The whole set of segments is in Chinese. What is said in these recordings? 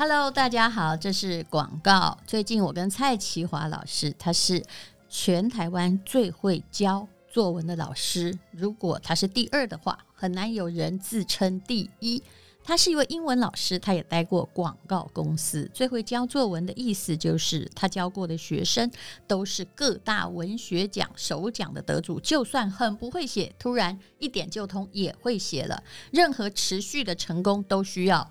Hello，大家好，这是广告。最近我跟蔡淇华老师，他是全台湾最会教作文的老师。如果他是第二的话，很难有人自称第一。他是一位英文老师，他也待过广告公司。最会教作文的意思就是，他教过的学生都是各大文学奖首奖的得主。就算很不会写，突然一点就通，也会写了。任何持续的成功都需要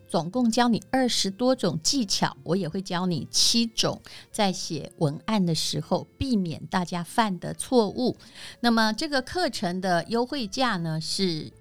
总共教你二十多种技巧，我也会教你七种，在写文案的时候避免大家犯的错误。那么这个课程的优惠价呢是。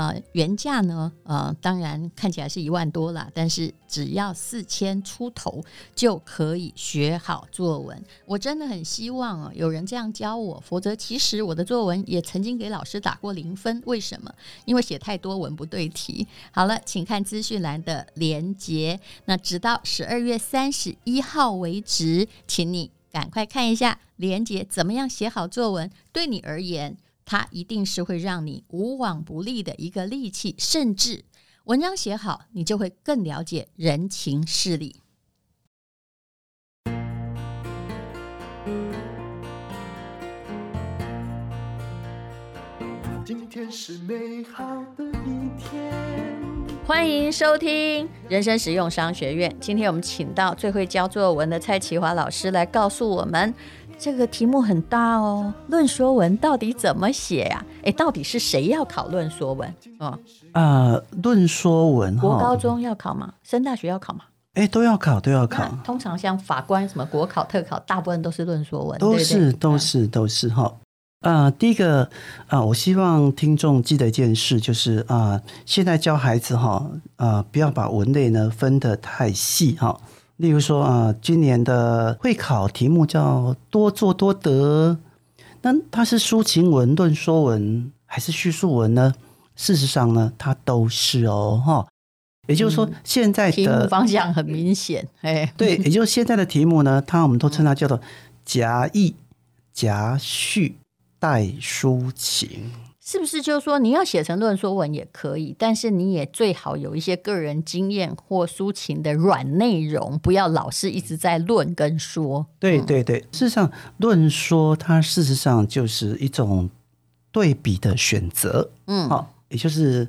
呃，原价呢，呃，当然看起来是一万多啦，但是只要四千出头就可以学好作文。我真的很希望啊，有人这样教我，否则其实我的作文也曾经给老师打过零分。为什么？因为写太多文不对题。好了，请看资讯栏的连接。那直到十二月三十一号为止，请你赶快看一下连接，怎么样写好作文？对你而言。它一定是会让你无往不利的一个利器，甚至文章写好，你就会更了解人情世理。今天是美好的一天，欢迎收听人生实用商学院。今天我们请到最会教作文的蔡淇华老师来告诉我们。这个题目很大哦，论说文到底怎么写呀？哎，到底是谁要考论说文？哦，呃，论说文，国高中要考吗？升大学要考吗？哎，都要考，都要考。通常像法官什么国考、特考，大部分都是论说文，都是，都是，都是哈。呃，第一个啊、呃，我希望听众记得一件事，就是啊、呃，现在教孩子哈，啊、呃，不要把文类呢分得太细哈。例如说啊，今年的会考题目叫“多做多得”，那它是抒情文、论说文还是叙述文呢？事实上呢，它都是哦，哈。也就是说，现在的、嗯、题目方向很明显，哎，对，也就是现在的题目呢，它我们都称它叫做夹议、夹叙、带抒情。是不是就是说你要写成论说文也可以，但是你也最好有一些个人经验或抒情的软内容，不要老是一直在论跟说。对对对，事实上论说它事实上就是一种对比的选择，嗯，好，也就是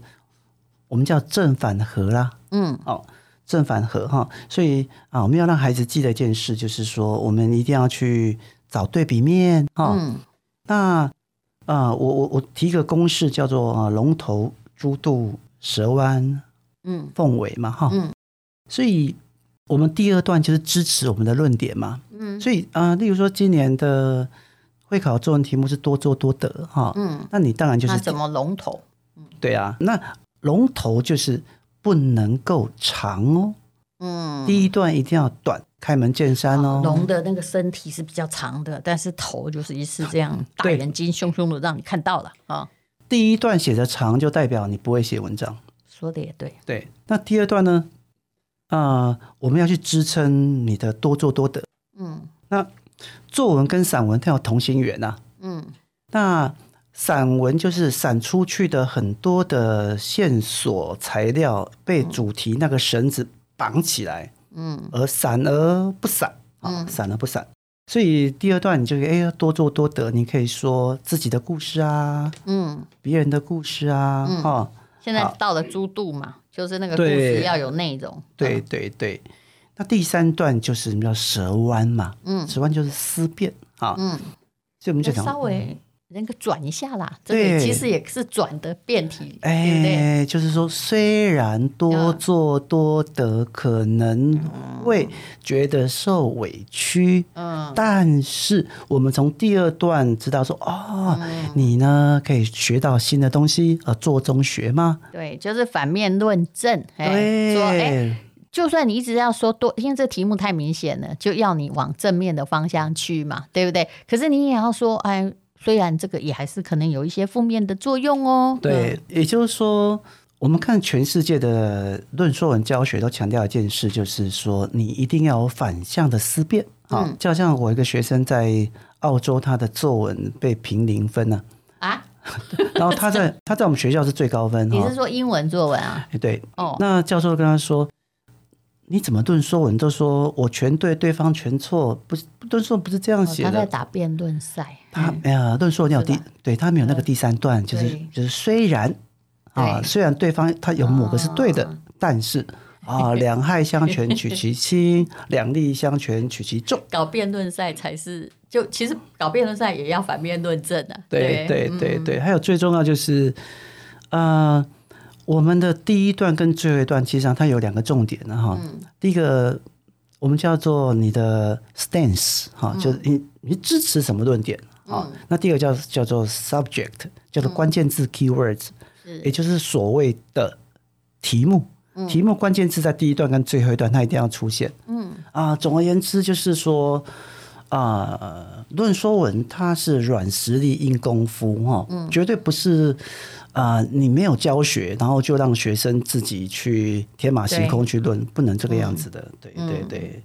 我们叫正反合啦，嗯，好，正反合哈，所以啊，我们要让孩子记得一件事，就是说我们一定要去找对比面，哈，嗯，那。啊，我我我提一个公式，叫做啊龙头、猪肚、蛇弯、嗯凤尾嘛，哈，嗯，所以我们第二段就是支持我们的论点嘛，嗯，所以啊，例如说今年的会考作文题目是多做多得，哈，嗯，那你当然就是怎么龙头，嗯，对啊，那龙头就是不能够长哦，嗯，第一段一定要短。开门见山哦，龙的那个身体是比较长的，但是头就是一次这样大眼睛凶凶的让你看到了啊。第一段写的长就代表你不会写文章，说的也对。对，那第二段呢？呃，我们要去支撑你的多做多得。嗯，那作文跟散文它有同心圆呐。嗯，那散文就是散出去的很多的线索材料被主题那个绳子绑起来。嗯，而散而不散啊，散而不散。所以第二段你就哎，多做多得，你可以说自己的故事啊，嗯，别人的故事啊，哈。现在到了猪肚嘛，就是那个故事要有内容。对对对，那第三段就是什么叫舌弯嘛，嗯，舌弯就是思辨啊，嗯，所以我们就讲稍微。那个转一下啦，这个其实也是转的变体，哎，对不对？就是说，虽然多做多得，可能会觉得受委屈，嗯，但是我们从第二段知道说，哦，嗯、你呢可以学到新的东西，呃，做中学吗？对，就是反面论证，对，说，哎，就算你一直要说多，因为这题目太明显了，就要你往正面的方向去嘛，对不对？可是你也要说，哎。虽然这个也还是可能有一些负面的作用哦。对，也就是说，我们看全世界的论说文教学都强调一件事，就是说你一定要有反向的思辨啊。嗯、就好像我一个学生在澳洲，他的作文被评零分呢。啊？然后他在他在我们学校是最高分。你是说英文作文啊？对。哦。那教授跟他说。你怎么论说文都说我全对，对方全错，不是论说不是这样写的。他在打辩论赛。他没有，论说文有第，对他没有那个第三段，就是就是虽然啊，虽然对方他有某个是对的，但是啊，两害相权取其轻，两利相权取其重。搞辩论赛才是，就其实搞辩论赛也要反面论证啊。对对对对，还有最重要就是，呃。我们的第一段跟最后一段，其实上它有两个重点的哈。嗯、第一个，我们叫做你的 stance 哈、嗯，就是你你支持什么论点啊？嗯、那第二个叫叫做 subject，叫做关键字 keywords，、嗯、也就是所谓的题目。嗯、题目关键字在第一段跟最后一段，它一定要出现。嗯啊，总而言之就是说啊，论说文它是软实力硬功夫哈，嗯、绝对不是。啊、呃，你没有教学，然后就让学生自己去天马行空去论，不能这个样子的。嗯、对对对。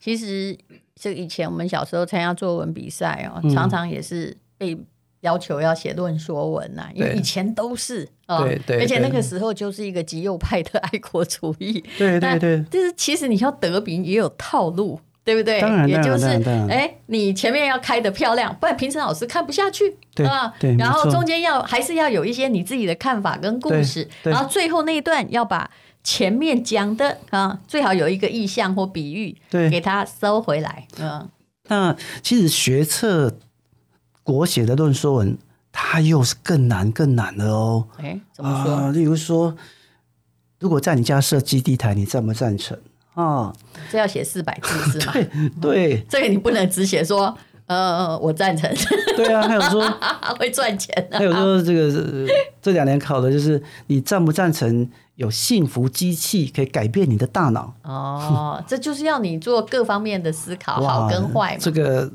其实，就以前我们小时候参加作文比赛哦，嗯、常常也是被要求要写论说文呐、因为以前都是啊，对对对，而且那个时候就是一个极右派的爱国主义。对对对。就是其实你要得名也有套路。对不对？当然，也就是哎，你前面要开的漂亮，不然评审老师看不下去，啊？对，然后中间要还是要有一些你自己的看法跟故事，然后最后那一段要把前面讲的啊，最好有一个意象或比喻，对，给它收回来。嗯，那其实学测国写的论说文，它又是更难更难的哦。哎，怎么说？例如说，如果在你家设基地台，你赞不赞成？啊，这要写四百字是吗？对对，这个你不能只写说，呃，我赞成。对啊，还有说 会赚钱。还有说这个这两年考的就是你赞不赞成有幸福机器可以改变你的大脑？哦，这就是要你做各方面的思考，好跟坏嘛。这个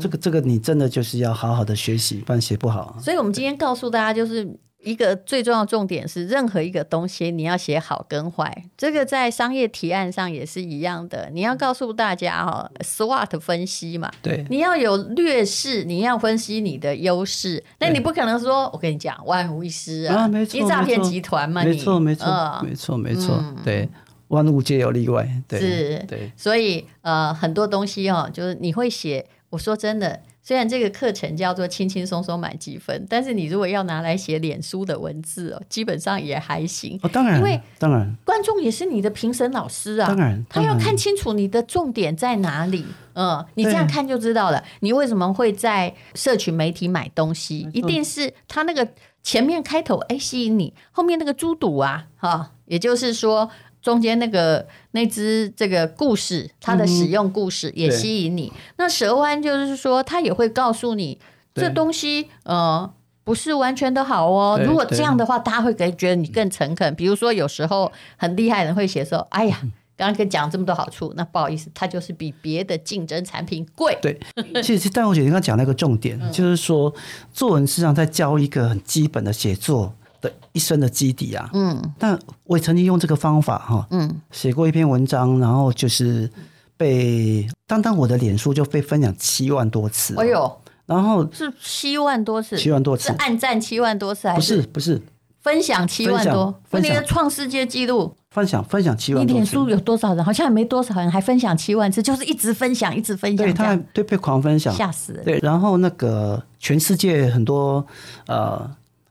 这个这个你真的就是要好好的学习，不然写不好。所以我们今天告诉大家就是。一个最重要重点是，任何一个东西你要写好跟坏，这个在商业提案上也是一样的。你要告诉大家哈，SWOT 分析嘛，对，你要有劣势，你要分析你的优势。那你不可能说，我跟你讲，万无一失啊，你诈骗集团嘛，没错没错没错没错，对，万物皆有例外，对，是，对，所以呃，很多东西哦，就是你会写，我说真的。虽然这个课程叫做轻轻松松买积分，但是你如果要拿来写脸书的文字哦，基本上也还行。哦，当然，因为当然，观众也是你的评审老师啊。当然，他要看清楚你的重点在哪里。嗯，你这样看就知道了。你为什么会在社群媒体买东西？一定是他那个前面开头哎吸引你，后面那个猪肚啊，哈，也就是说。中间那个那只这个故事，它的使用故事也吸引你。嗯、那蛇湾就是说，它也会告诉你这东西呃不是完全的好哦。如果这样的话，大家会觉得你更诚恳。比如说，有时候很厉害的人会写说：“哎呀，刚刚跟讲这么多好处，那不好意思，它就是比别的竞争产品贵。”对，其实但我姐刚刚讲那个重点，嗯、就是说作文实际上在教一个很基本的写作。的一生的基底啊。嗯，但我也曾经用这个方法哈，嗯，写过一篇文章，然后就是被当当我的脸书就被分享七万多次。哎呦，然后是七万多次，七万多次，是按赞七万多次还是？不是不是。分享七万多，分享创世界纪录。分享分享七万多，你脸书有多少人？好像也没多少人，还分享七万次，就是一直分享，一直分享。对，他还对被狂分享，吓死人。对，然后那个全世界很多呃，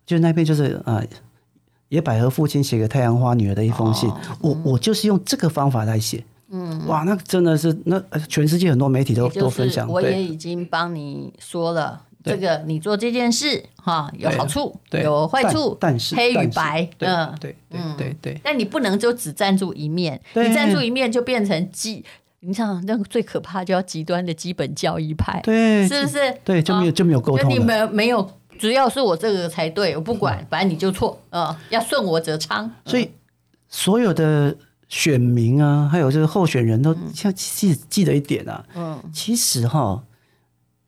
就那篇就是啊、呃，野百合父亲写给太阳花女儿的一封信，哦、我、嗯、我就是用这个方法来写。嗯，哇，那真的是那全世界很多媒体都都分享。我也已经帮你说了。这个你做这件事哈，有好处，有坏处，但是黑与白，嗯，对对对对。但你不能就只站住一面，你站住一面就变成极，你像那个最可怕就要极端的基本教义派，对，是不是？对，就没有就没有沟通，你们没有，主要是我这个才对，我不管，反正你就错，嗯，要顺我者昌。所以所有的选民啊，还有这个候选人都要记记得一点啊，嗯，其实哈，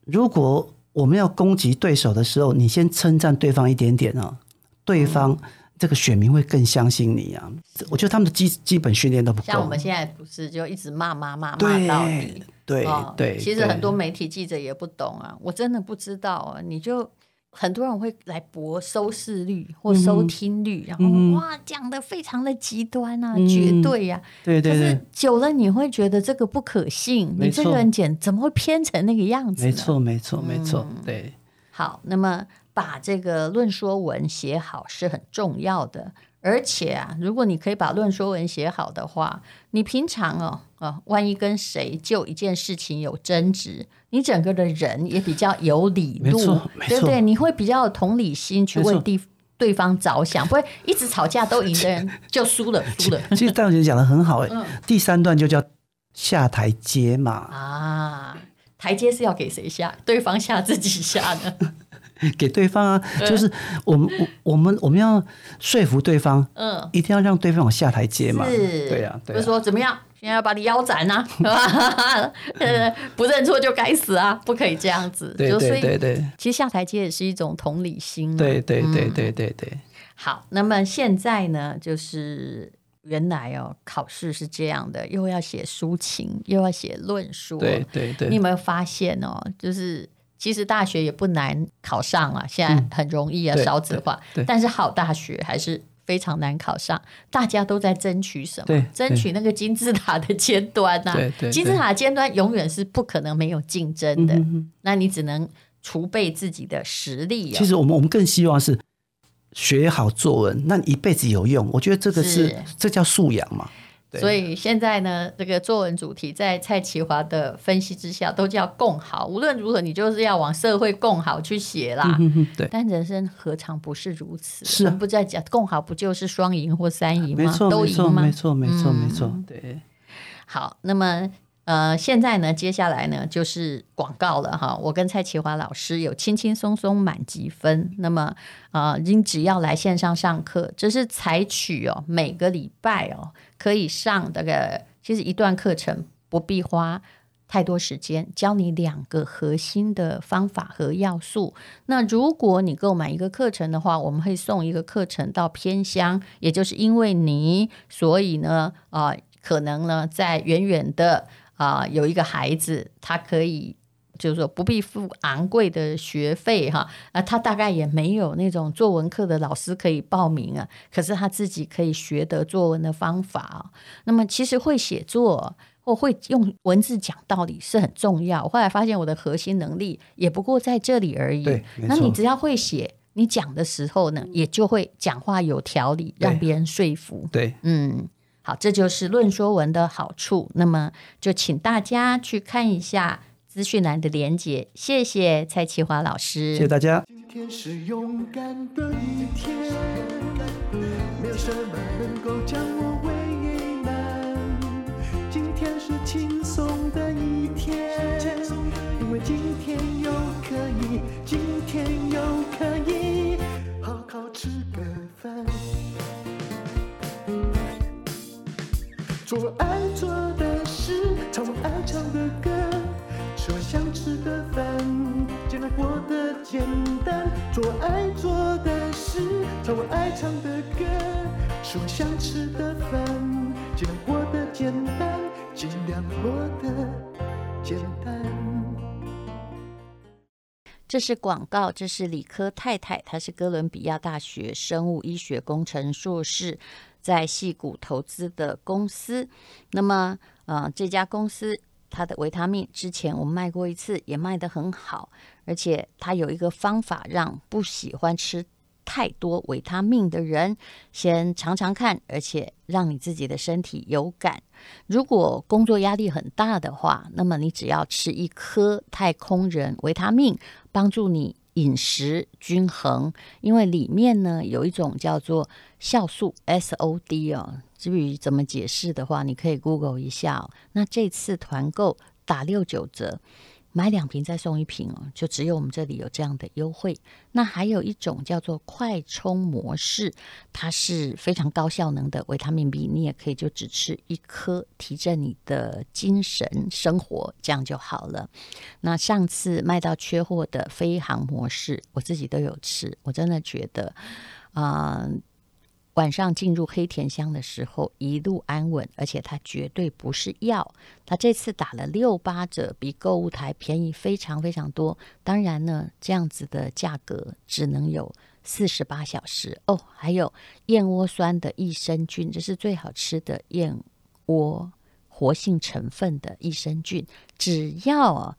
如果我们要攻击对手的时候，你先称赞对方一点点啊，对方这个选民会更相信你啊。我觉得他们的基基本训练都不够。像我们现在不是就一直骂骂骂骂到底？对对。其实很多媒体记者也不懂啊，我真的不知道啊，你就。很多人会来博收视率或收听率，然后哇讲的非常的极端啊，绝对呀，对对对。可是久了你会觉得这个不可信，你这个人简怎么会偏成那个样子？没错没错没错，对。好，那么把这个论说文写好是很重要的。而且啊，如果你可以把论说文写好的话，你平常哦啊，万一跟谁就一件事情有争执，你整个的人也比较有理路，对不对？你会比较有同理心去为对对方着想，不会一直吵架都赢的人 就输了输了。其实戴老师讲的很好哎，嗯、第三段就叫下台阶嘛啊，台阶是要给谁下？对方下自己下呢？给对方啊，就是我们我我们我们要说服对方，嗯，一定要让对方往下台阶嘛，是，对呀，对，不是说怎么样，现在要把你腰斩呐，不认错就该死啊，不可以这样子，对对对对，其实下台阶也是一种同理心，对对对对对对。好，那么现在呢，就是原来哦，考试是这样的，又要写抒情，又要写论述，对对对，你有没有发现哦，就是。其实大学也不难考上啊，现在很容易啊，少子化。但是好大学还是非常难考上，大家都在争取什么？争取那个金字塔的尖端呐。金字塔尖端永远是不可能没有竞争的，那你只能储备自己的实力。其实我们我们更希望是学好作文，那你一辈子有用。我觉得这个是这叫素养嘛。所以现在呢，这个作文主题在蔡其华的分析之下，都叫共好。无论如何，你就是要往社会共好去写啦。嗯、对，但人生何尝不是如此？是、啊，我们不在讲共好，不就是双赢或三赢吗？错都赢吗？没错，没错，没错、嗯。对。好，那么呃，现在呢，接下来呢，就是广告了哈。我跟蔡奇华老师有轻轻松松满级分。那么啊，您、呃、只要来线上上课，这是采取哦，每个礼拜哦。可以上这个，其实一段课程不必花太多时间，教你两个核心的方法和要素。那如果你购买一个课程的话，我们会送一个课程到偏乡，也就是因为你，所以呢，啊、可能呢，在远远的啊、有一个孩子，他可以。就是说不必付昂贵的学费哈，啊，他大概也没有那种作文课的老师可以报名啊，可是他自己可以学得作文的方法。那么其实会写作或会用文字讲道理是很重要。后来发现我的核心能力也不过在这里而已。对，那你只要会写，你讲的时候呢，也就会讲话有条理，让别人说服。对，嗯，好，这就是论说文的好处。那么就请大家去看一下。资讯栏的连结，谢谢蔡其华老师，谢谢大家。今天是勇敢的一天，没有什么能够将我为难。今天是轻松的一天，因为今天又可以，今天又可以好好吃个饭，做爱做的做爱做的事。唱我爱唱的歌，吃我想吃的饭，尽量活得简单，尽量活得简单。这是广告，这是理科太太，她是哥伦比亚大学生物医学工程硕士，在戏谷投资的公司。那么，呃，这家公司它的维他命之前我们卖过一次，也卖得很好，而且它有一个方法，让不喜欢吃太多维他命的人先尝尝看，而且让你自己的身体有感。如果工作压力很大的话，那么你只要吃一颗太空人维他命，帮助你饮食均衡。因为里面呢有一种叫做酵素 SOD 哦，至于怎么解释的话，你可以 Google 一下。那这次团购打六九折。买两瓶再送一瓶哦，就只有我们这里有这样的优惠。那还有一种叫做快充模式，它是非常高效能的维他命 B，你也可以就只吃一颗，提振你的精神生活，这样就好了。那上次卖到缺货的飞航模式，我自己都有吃，我真的觉得，啊、晚上进入黑甜乡的时候，一路安稳，而且它绝对不是药。它这次打了六八折，比购物台便宜非常非常多。当然呢，这样子的价格只能有四十八小时哦。还有燕窝酸的益生菌，这是最好吃的燕窝活性成分的益生菌，只要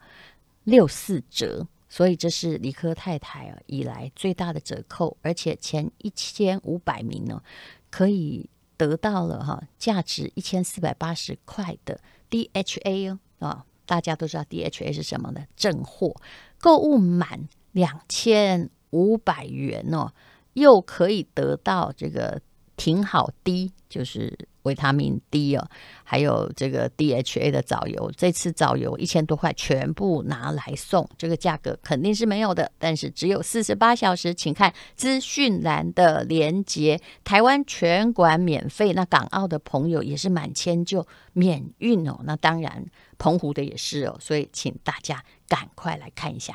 六四折。所以这是理科太太啊以来最大的折扣，而且前一千五百名呢，可以得到了哈价值一千四百八十块的 DHA 哦啊，大家都知道 DHA 是什么呢？正货，购物满两千五百元哦，又可以得到这个挺好 D，就是。维他命 D 哦，还有这个 DHA 的藻油，这次藻油一千多块全部拿来送，这个价格肯定是没有的，但是只有四十八小时，请看资讯栏的连接。台湾全馆免费，那港澳的朋友也是满千就免运哦，那当然澎湖的也是哦，所以请大家赶快来看一下。